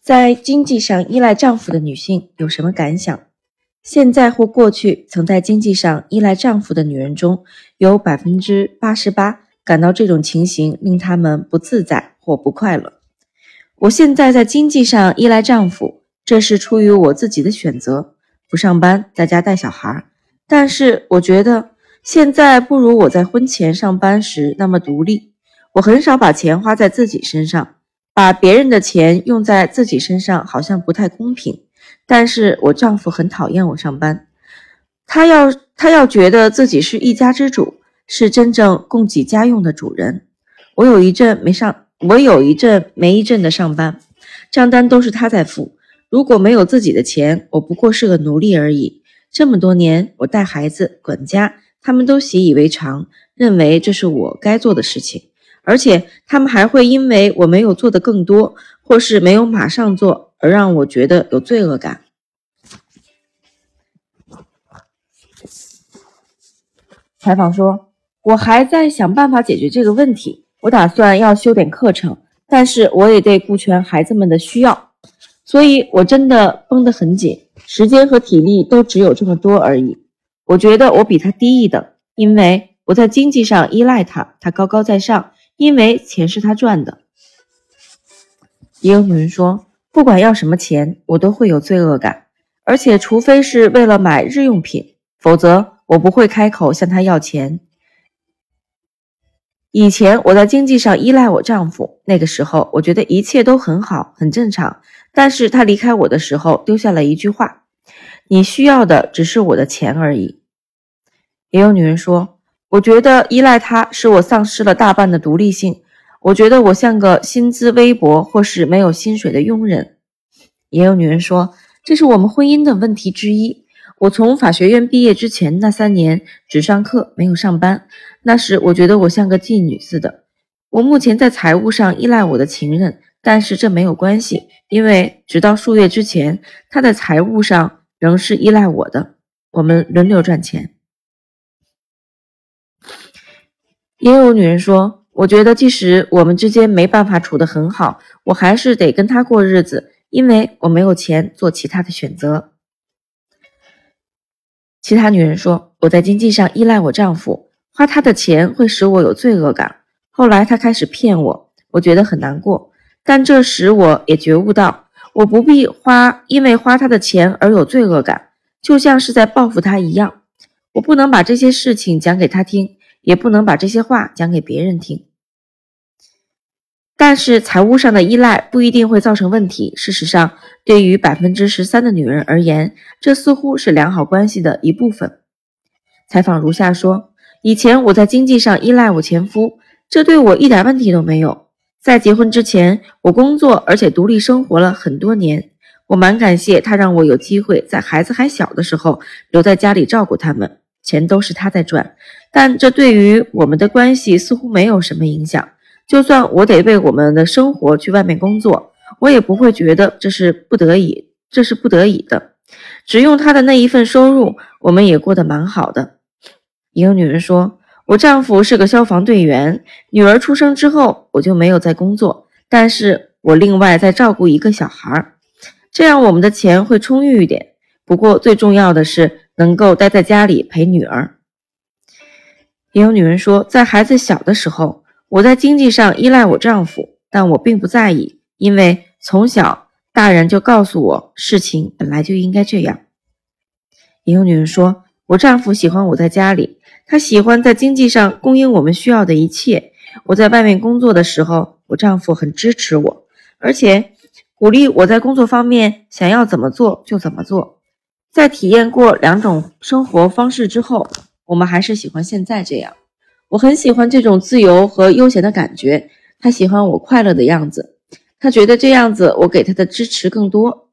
在经济上依赖丈夫的女性有什么感想？现在或过去曾在经济上依赖丈夫的女人中，有百分之八十八感到这种情形令她们不自在或不快乐。我现在在经济上依赖丈夫，这是出于我自己的选择，不上班，在家带小孩。但是我觉得现在不如我在婚前上班时那么独立。我很少把钱花在自己身上。把别人的钱用在自己身上好像不太公平，但是我丈夫很讨厌我上班，他要他要觉得自己是一家之主，是真正供给家用的主人。我有一阵没上，我有一阵没一阵的上班，账单都是他在付。如果没有自己的钱，我不过是个奴隶而已。这么多年，我带孩子、管家，他们都习以为常，认为这是我该做的事情。而且他们还会因为我没有做的更多，或是没有马上做，而让我觉得有罪恶感。采访说：“我还在想办法解决这个问题，我打算要修点课程，但是我也得顾全孩子们的需要，所以我真的绷得很紧，时间和体力都只有这么多而已。我觉得我比他低一等，因为我在经济上依赖他，他高高在上。”因为钱是他赚的，也有女人说，不管要什么钱，我都会有罪恶感，而且除非是为了买日用品，否则我不会开口向他要钱。以前我在经济上依赖我丈夫，那个时候我觉得一切都很好，很正常。但是他离开我的时候，丢下了一句话：“你需要的只是我的钱而已。”也有女人说。我觉得依赖他使我丧失了大半的独立性。我觉得我像个薪资微薄或是没有薪水的佣人。也有女人说，这是我们婚姻的问题之一。我从法学院毕业之前那三年只上课没有上班，那时我觉得我像个妓女似的。我目前在财务上依赖我的情人，但是这没有关系，因为直到数月之前，他在财务上仍是依赖我的。我们轮流赚钱。也有女人说：“我觉得即使我们之间没办法处得很好，我还是得跟他过日子，因为我没有钱做其他的选择。”其他女人说：“我在经济上依赖我丈夫，花他的钱会使我有罪恶感。后来他开始骗我，我觉得很难过。但这时我也觉悟到，我不必花，因为花他的钱而有罪恶感，就像是在报复他一样。我不能把这些事情讲给他听。”也不能把这些话讲给别人听。但是财务上的依赖不一定会造成问题。事实上，对于百分之十三的女人而言，这似乎是良好关系的一部分。采访如下说：以前我在经济上依赖我前夫，这对我一点问题都没有。在结婚之前，我工作而且独立生活了很多年。我蛮感谢他让我有机会在孩子还小的时候留在家里照顾他们。钱都是他在赚，但这对于我们的关系似乎没有什么影响。就算我得为我们的生活去外面工作，我也不会觉得这是不得已，这是不得已的。只用他的那一份收入，我们也过得蛮好的。也有女人说：“我丈夫是个消防队员，女儿出生之后我就没有再工作，但是我另外再照顾一个小孩，这样我们的钱会充裕一点。不过最重要的是。”能够待在家里陪女儿，也有女人说，在孩子小的时候，我在经济上依赖我丈夫，但我并不在意，因为从小大人就告诉我，事情本来就应该这样。也有女人说，我丈夫喜欢我在家里，他喜欢在经济上供应我们需要的一切。我在外面工作的时候，我丈夫很支持我，而且鼓励我在工作方面想要怎么做就怎么做。在体验过两种生活方式之后，我们还是喜欢现在这样。我很喜欢这种自由和悠闲的感觉。他喜欢我快乐的样子，他觉得这样子我给他的支持更多。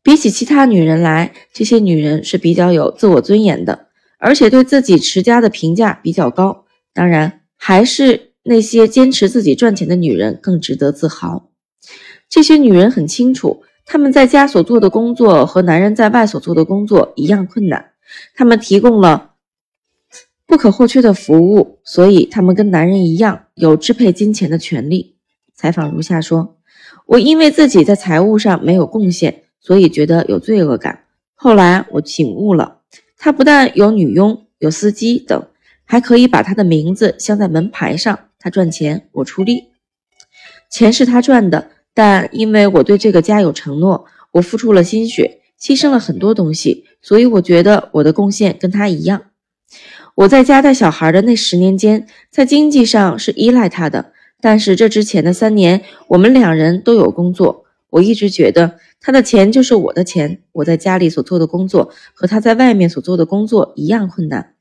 比起其他女人来，这些女人是比较有自我尊严的，而且对自己持家的评价比较高。当然，还是那些坚持自己赚钱的女人更值得自豪。这些女人很清楚。他们在家所做的工作和男人在外所做的工作一样困难，他们提供了不可或缺的服务，所以他们跟男人一样有支配金钱的权利。采访如下说：“我因为自己在财务上没有贡献，所以觉得有罪恶感。后来我醒悟了，他不但有女佣、有司机等，还可以把他的名字镶在门牌上。他赚钱，我出力。钱是他赚的，但因为我对这个家有承诺，我付出了心血，牺牲了很多东西，所以我觉得我的贡献跟他一样。”我在家带小孩的那十年间，在经济上是依赖他的，但是这之前的三年，我们两人都有工作。我一直觉得他的钱就是我的钱。我在家里所做的工作和他在外面所做的工作一样困难。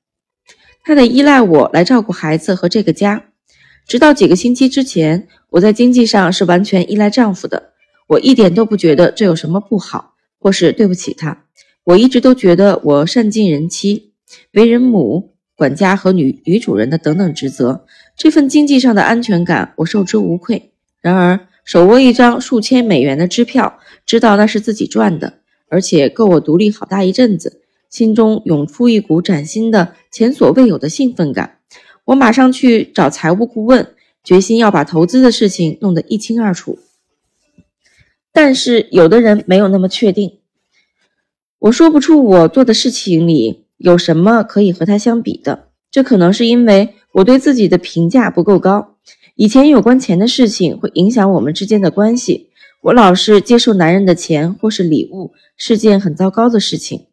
他得依赖我来照顾孩子和这个家。直到几个星期之前，我在经济上是完全依赖丈夫的。我一点都不觉得这有什么不好，或是对不起他。我一直都觉得我善尽人妻，为人母。管家和女女主人的等等职责，这份经济上的安全感我受之无愧。然而，手握一张数千美元的支票，知道那是自己赚的，而且够我独立好大一阵子，心中涌出一股崭新的、前所未有的兴奋感。我马上去找财务顾问，决心要把投资的事情弄得一清二楚。但是，有的人没有那么确定。我说不出我做的事情里。有什么可以和他相比的？这可能是因为我对自己的评价不够高。以前有关钱的事情会影响我们之间的关系。我老是接受男人的钱或是礼物，是件很糟糕的事情。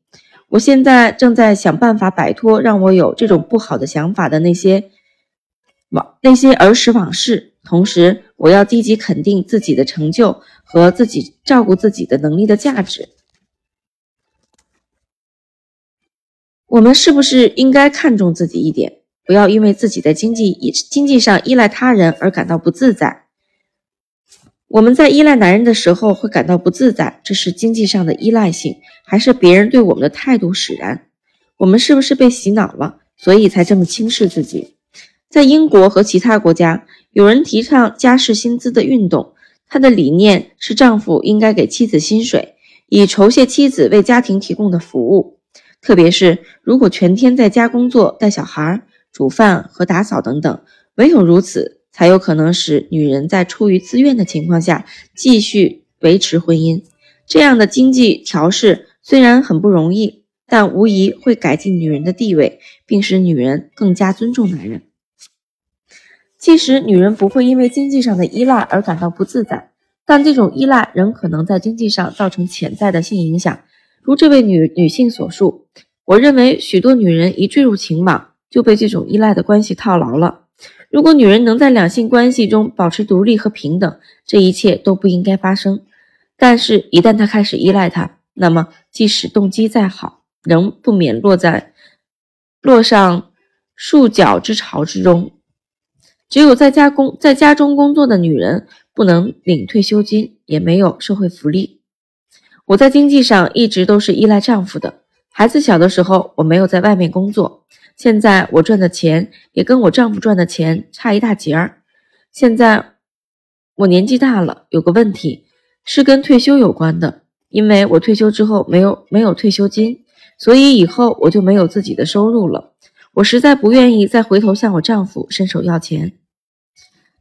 我现在正在想办法摆脱让我有这种不好的想法的那些往那些儿时往事。同时，我要积极肯定自己的成就和自己照顾自己的能力的价值。我们是不是应该看重自己一点，不要因为自己在经济经济上依赖他人而感到不自在？我们在依赖男人的时候会感到不自在，这是经济上的依赖性，还是别人对我们的态度使然？我们是不是被洗脑了，所以才这么轻视自己？在英国和其他国家，有人提倡家事薪资的运动，他的理念是丈夫应该给妻子薪水，以酬谢妻子为家庭提供的服务。特别是如果全天在家工作、带小孩、煮饭和打扫等等，唯有如此，才有可能使女人在出于自愿的情况下继续维持婚姻。这样的经济调试虽然很不容易，但无疑会改进女人的地位，并使女人更加尊重男人。即使女人不会因为经济上的依赖而感到不自在，但这种依赖仍可能在经济上造成潜在的性影响。如这位女女性所述，我认为许多女人一坠入情网就被这种依赖的关系套牢了。如果女人能在两性关系中保持独立和平等，这一切都不应该发生。但是，一旦她开始依赖他，那么即使动机再好，仍不免落在落上束脚之潮之中。只有在家工在家中工作的女人不能领退休金，也没有社会福利。我在经济上一直都是依赖丈夫的。孩子小的时候，我没有在外面工作。现在我赚的钱也跟我丈夫赚的钱差一大截儿。现在我年纪大了，有个问题是跟退休有关的。因为我退休之后没有没有退休金，所以以后我就没有自己的收入了。我实在不愿意再回头向我丈夫伸手要钱。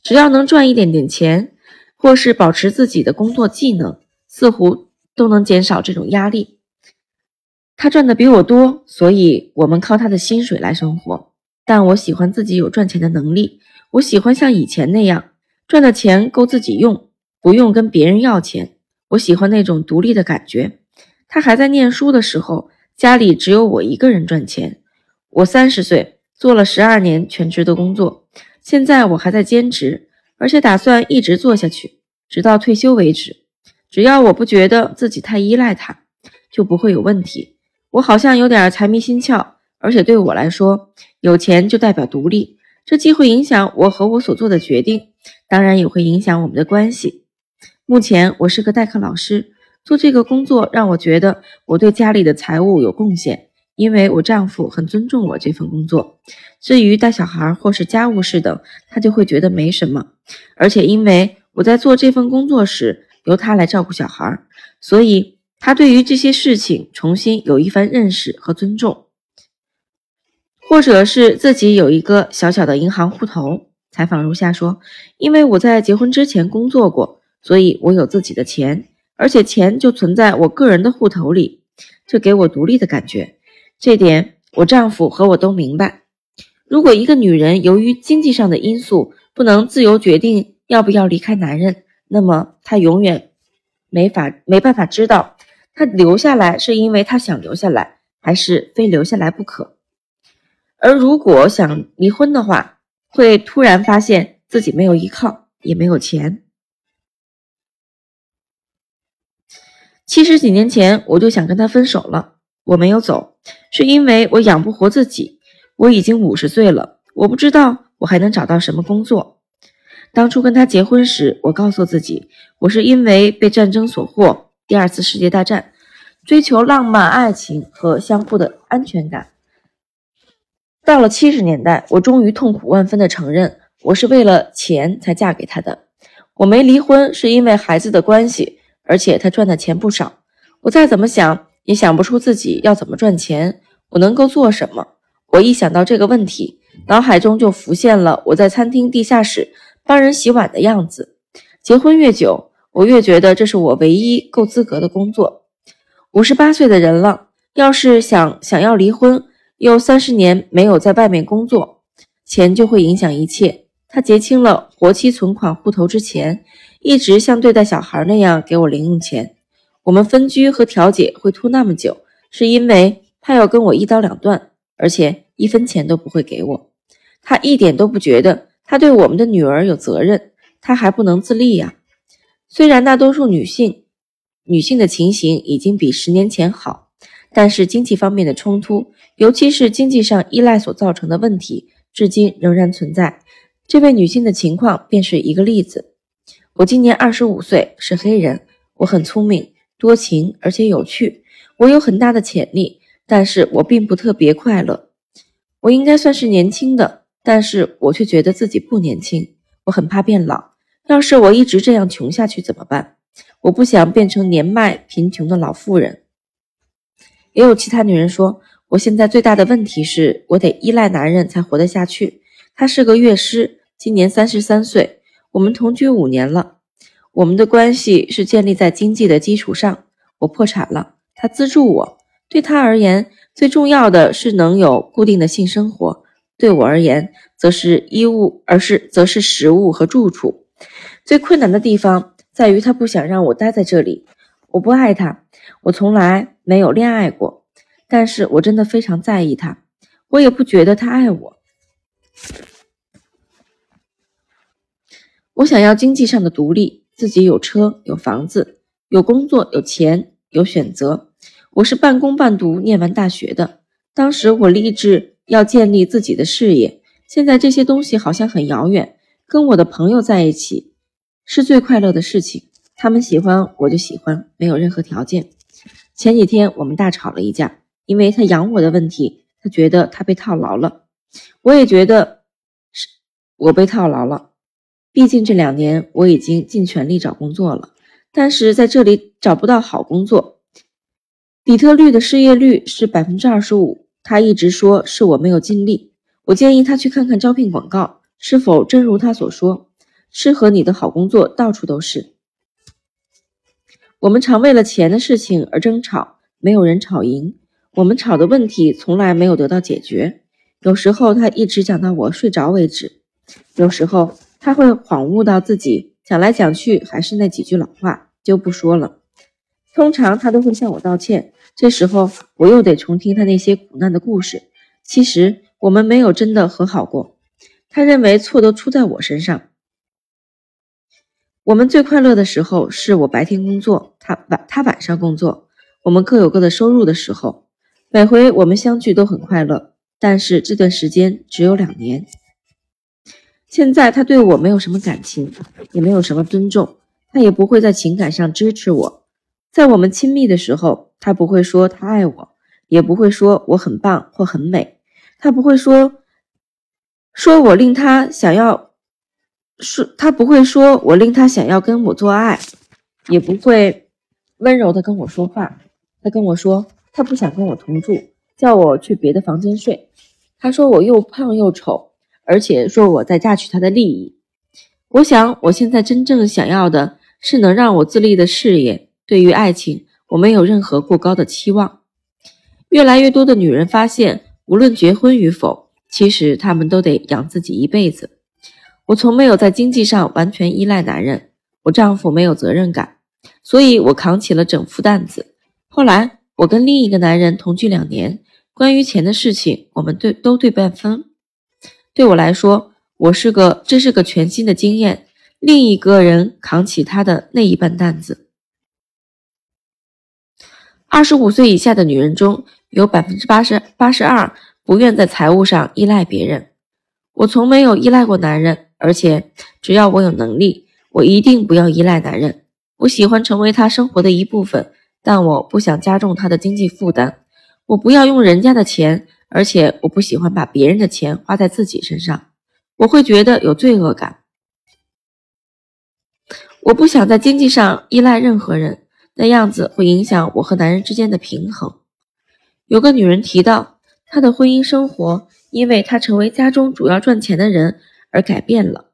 只要能赚一点点钱，或是保持自己的工作技能，似乎。都能减少这种压力。他赚的比我多，所以我们靠他的薪水来生活。但我喜欢自己有赚钱的能力，我喜欢像以前那样赚的钱够自己用，不用跟别人要钱。我喜欢那种独立的感觉。他还在念书的时候，家里只有我一个人赚钱。我三十岁，做了十二年全职的工作，现在我还在兼职，而且打算一直做下去，直到退休为止。只要我不觉得自己太依赖他，就不会有问题。我好像有点财迷心窍，而且对我来说，有钱就代表独立，这既会影响我和我所做的决定，当然也会影响我们的关系。目前我是个代课老师，做这个工作让我觉得我对家里的财务有贡献，因为我丈夫很尊重我这份工作。至于带小孩或是家务事等，他就会觉得没什么。而且因为我在做这份工作时，由他来照顾小孩，所以他对于这些事情重新有一番认识和尊重，或者是自己有一个小小的银行户头，采访如下说：“因为我在结婚之前工作过，所以我有自己的钱，而且钱就存在我个人的户头里，这给我独立的感觉。这点我丈夫和我都明白。如果一个女人由于经济上的因素不能自由决定要不要离开男人，那么她永远没法没办法知道，他留下来是因为他想留下来，还是非留下来不可。而如果想离婚的话，会突然发现自己没有依靠，也没有钱。其实几年前我就想跟他分手了，我没有走，是因为我养不活自己。我已经五十岁了，我不知道我还能找到什么工作。当初跟他结婚时，我告诉自己，我是因为被战争所惑，第二次世界大战，追求浪漫爱情和相互的安全感。到了七十年代，我终于痛苦万分地承认，我是为了钱才嫁给他的。我没离婚是因为孩子的关系，而且他赚的钱不少。我再怎么想也想不出自己要怎么赚钱，我能够做什么。我一想到这个问题，脑海中就浮现了我在餐厅地下室帮人洗碗的样子。结婚越久，我越觉得这是我唯一够资格的工作。五十八岁的人了，要是想想要离婚。又三十年没有在外面工作，钱就会影响一切。他结清了活期存款户头之前，一直像对待小孩那样给我零用钱。我们分居和调解会拖那么久，是因为他要跟我一刀两断，而且一分钱都不会给我。他一点都不觉得他对我们的女儿有责任，他还不能自立呀。虽然大多数女性女性的情形已经比十年前好。但是经济方面的冲突，尤其是经济上依赖所造成的问题，至今仍然存在。这位女性的情况便是一个例子。我今年二十五岁，是黑人。我很聪明、多情，而且有趣。我有很大的潜力，但是我并不特别快乐。我应该算是年轻的，但是我却觉得自己不年轻。我很怕变老。要是我一直这样穷下去怎么办？我不想变成年迈贫穷的老妇人。也有其他女人说，我现在最大的问题是我得依赖男人才活得下去。他是个乐师，今年三十三岁，我们同居五年了。我们的关系是建立在经济的基础上。我破产了，他资助我。对他而言，最重要的是能有固定的性生活；对我而言，则是衣物，而是则是食物和住处。最困难的地方在于他不想让我待在这里。我不爱他，我从来没有恋爱过，但是我真的非常在意他。我也不觉得他爱我。我想要经济上的独立，自己有车有房子，有工作有钱有选择。我是半工半读念完大学的，当时我立志要建立自己的事业。现在这些东西好像很遥远。跟我的朋友在一起是最快乐的事情。他们喜欢我就喜欢，没有任何条件。前几天我们大吵了一架，因为他养我的问题，他觉得他被套牢了，我也觉得是我被套牢了。毕竟这两年我已经尽全力找工作了，但是在这里找不到好工作。底特律的失业率是百分之二十五，他一直说是我没有尽力。我建议他去看看招聘广告，是否真如他所说，适合你的好工作到处都是。我们常为了钱的事情而争吵，没有人吵赢。我们吵的问题从来没有得到解决。有时候他一直讲到我睡着为止，有时候他会恍悟到自己讲来讲去还是那几句老话，就不说了。通常他都会向我道歉，这时候我又得重听他那些苦难的故事。其实我们没有真的和好过，他认为错都出在我身上。我们最快乐的时候是我白天工作，他晚他晚上工作，我们各有各的收入的时候。每回我们相聚都很快乐，但是这段时间只有两年。现在他对我没有什么感情，也没有什么尊重，他也不会在情感上支持我。在我们亲密的时候，他不会说他爱我，也不会说我很棒或很美，他不会说说我令他想要。说他不会说我令他想要跟我做爱，也不会温柔的跟我说话。他跟我说他不想跟我同住，叫我去别的房间睡。他说我又胖又丑，而。且说我在榨取他的利益。我想，我现在真正想要的是能让我自立的事业。对于爱情，我没有任何过高的期望。越来越多的女人发现，无论结婚与否，其实她们都得养自己一辈子。我从没有在经济上完全依赖男人，我丈夫没有责任感，所以我扛起了整副担子。后来，我跟另一个男人同居两年，关于钱的事情，我们对都对半分。对我来说，我是个这是个全新的经验，另一个人扛起他的那一半担子。二十五岁以下的女人中有百分之八十八十二不愿在财务上依赖别人。我从没有依赖过男人，而且只要我有能力，我一定不要依赖男人。我喜欢成为他生活的一部分，但我不想加重他的经济负担。我不要用人家的钱，而且我不喜欢把别人的钱花在自己身上，我会觉得有罪恶感。我不想在经济上依赖任何人。那样子会影响我和男人之间的平衡。有个女人提到，她的婚姻生活因为她成为家中主要赚钱的人而改变了。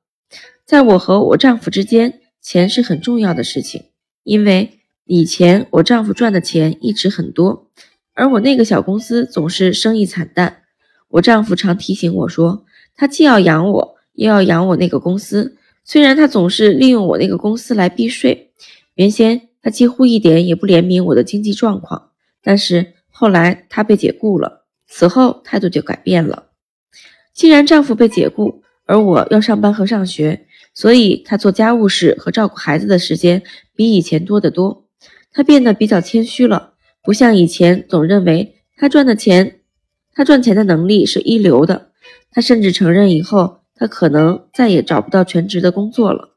在我和我丈夫之间，钱是很重要的事情，因为以前我丈夫赚的钱一直很多，而我那个小公司总是生意惨淡。我丈夫常提醒我说，他既要养我，又要养我那个公司。虽然他总是利用我那个公司来避税，原先。他几乎一点也不怜悯我的经济状况，但是后来他被解雇了，此后态度就改变了。既然丈夫被解雇，而我要上班和上学，所以他做家务事和照顾孩子的时间比以前多得多。他变得比较谦虚了，不像以前总认为他赚的钱，他赚钱的能力是一流的。他甚至承认以后他可能再也找不到全职的工作了。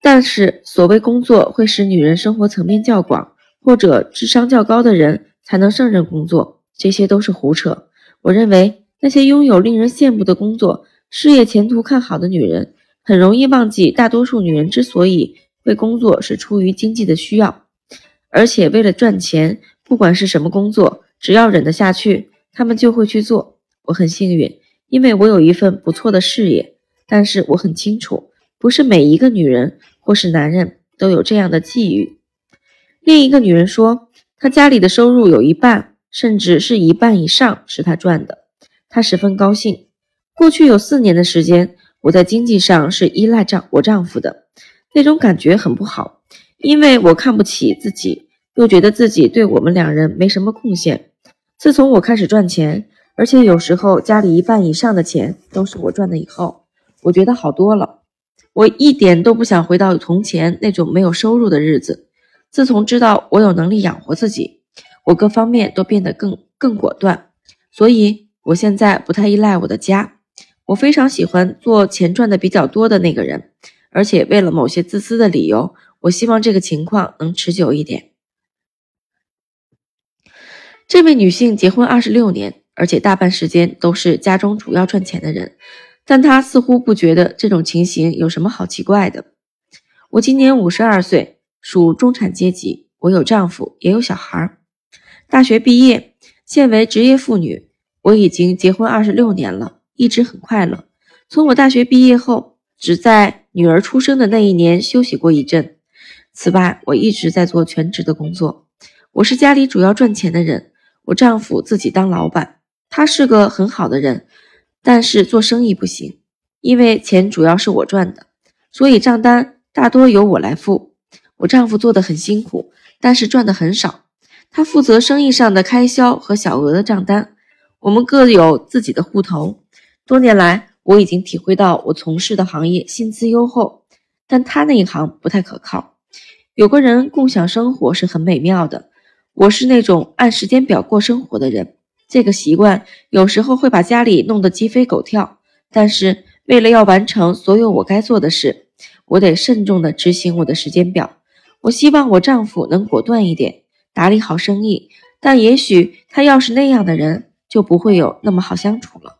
但是，所谓工作会使女人生活层面较广，或者智商较高的人才能胜任工作，这些都是胡扯。我认为，那些拥有令人羡慕的工作、事业前途看好的女人，很容易忘记，大多数女人之所以会工作，是出于经济的需要，而且为了赚钱，不管是什么工作，只要忍得下去，她们就会去做。我很幸运，因为我有一份不错的事业，但是我很清楚。不是每一个女人或是男人都有这样的际遇。另一个女人说，她家里的收入有一半，甚至是一半以上是她赚的，她十分高兴。过去有四年的时间，我在经济上是依赖丈我丈夫的，那种感觉很不好，因为我看不起自己，又觉得自己对我们两人没什么贡献。自从我开始赚钱，而且有时候家里一半以上的钱都是我赚的以后，我觉得好多了。我一点都不想回到从前那种没有收入的日子。自从知道我有能力养活自己，我各方面都变得更更果断，所以我现在不太依赖我的家。我非常喜欢做钱赚的比较多的那个人，而且为了某些自私的理由，我希望这个情况能持久一点。这位女性结婚二十六年，而且大半时间都是家中主要赚钱的人。但她似乎不觉得这种情形有什么好奇怪的。我今年五十二岁，属中产阶级。我有丈夫，也有小孩儿。大学毕业，现为职业妇女。我已经结婚二十六年了，一直很快乐。从我大学毕业后，只在女儿出生的那一年休息过一阵。此外，我一直在做全职的工作。我是家里主要赚钱的人。我丈夫自己当老板，他是个很好的人。但是做生意不行，因为钱主要是我赚的，所以账单大多由我来付。我丈夫做的很辛苦，但是赚的很少。他负责生意上的开销和小额的账单。我们各有自己的户头。多年来，我已经体会到我从事的行业薪资优厚，但他那一行不太可靠。有个人共享生活是很美妙的。我是那种按时间表过生活的人。这个习惯有时候会把家里弄得鸡飞狗跳，但是为了要完成所有我该做的事，我得慎重地执行我的时间表。我希望我丈夫能果断一点，打理好生意，但也许他要是那样的人，就不会有那么好相处了。